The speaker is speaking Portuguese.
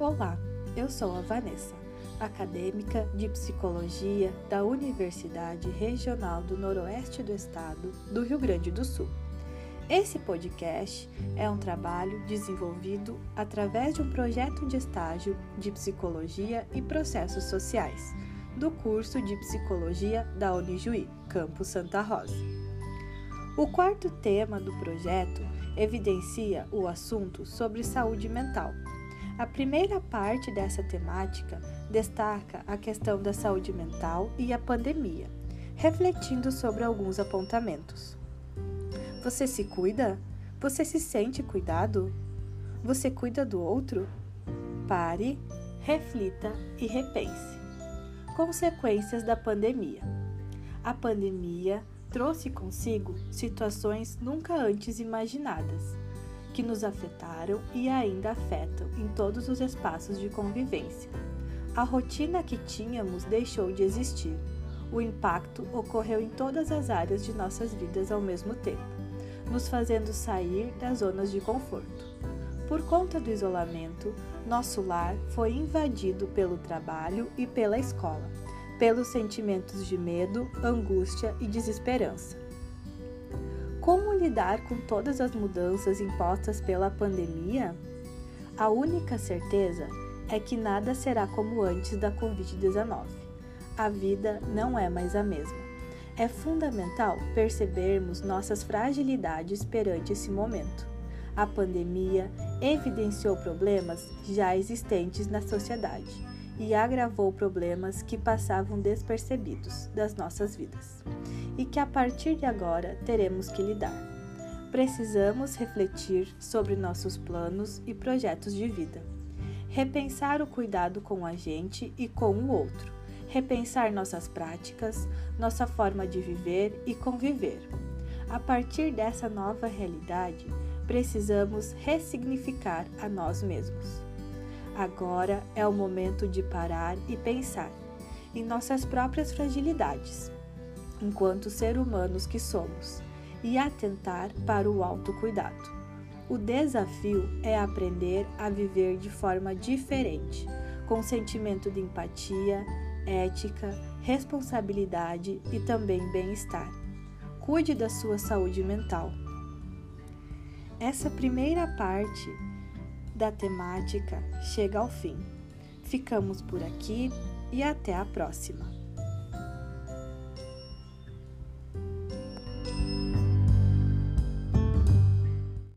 Olá, eu sou a Vanessa, acadêmica de psicologia da Universidade Regional do Noroeste do Estado do Rio Grande do Sul. Esse podcast é um trabalho desenvolvido através de um projeto de estágio de psicologia e processos sociais do curso de psicologia da Unijuí, campus Santa Rosa. O quarto tema do projeto evidencia o assunto sobre saúde mental. A primeira parte dessa temática destaca a questão da saúde mental e a pandemia, refletindo sobre alguns apontamentos. Você se cuida? Você se sente cuidado? Você cuida do outro? Pare, reflita e repense. Consequências da pandemia. A pandemia trouxe consigo situações nunca antes imaginadas, que nos afetaram e ainda afetam em todos os espaços de convivência. A rotina que tínhamos deixou de existir. O impacto ocorreu em todas as áreas de nossas vidas ao mesmo tempo, nos fazendo sair das zonas de conforto. Por conta do isolamento, nosso lar foi invadido pelo trabalho e pela escola pelos sentimentos de medo, angústia e desesperança. Como lidar com todas as mudanças impostas pela pandemia? A única certeza é que nada será como antes da Covid-19. A vida não é mais a mesma. É fundamental percebermos nossas fragilidades perante esse momento. A pandemia evidenciou problemas já existentes na sociedade e agravou problemas que passavam despercebidos das nossas vidas e que a partir de agora teremos que lidar. Precisamos refletir sobre nossos planos e projetos de vida, repensar o cuidado com a gente e com o outro, repensar nossas práticas, nossa forma de viver e conviver. A partir dessa nova realidade, precisamos ressignificar a nós mesmos. Agora é o momento de parar e pensar em nossas próprias fragilidades, enquanto seres humanos que somos, e atentar para o autocuidado. O desafio é aprender a viver de forma diferente, com sentimento de empatia, ética, responsabilidade e também bem-estar. Cuide da sua saúde mental. Essa primeira parte da temática chega ao fim. Ficamos por aqui e até a próxima!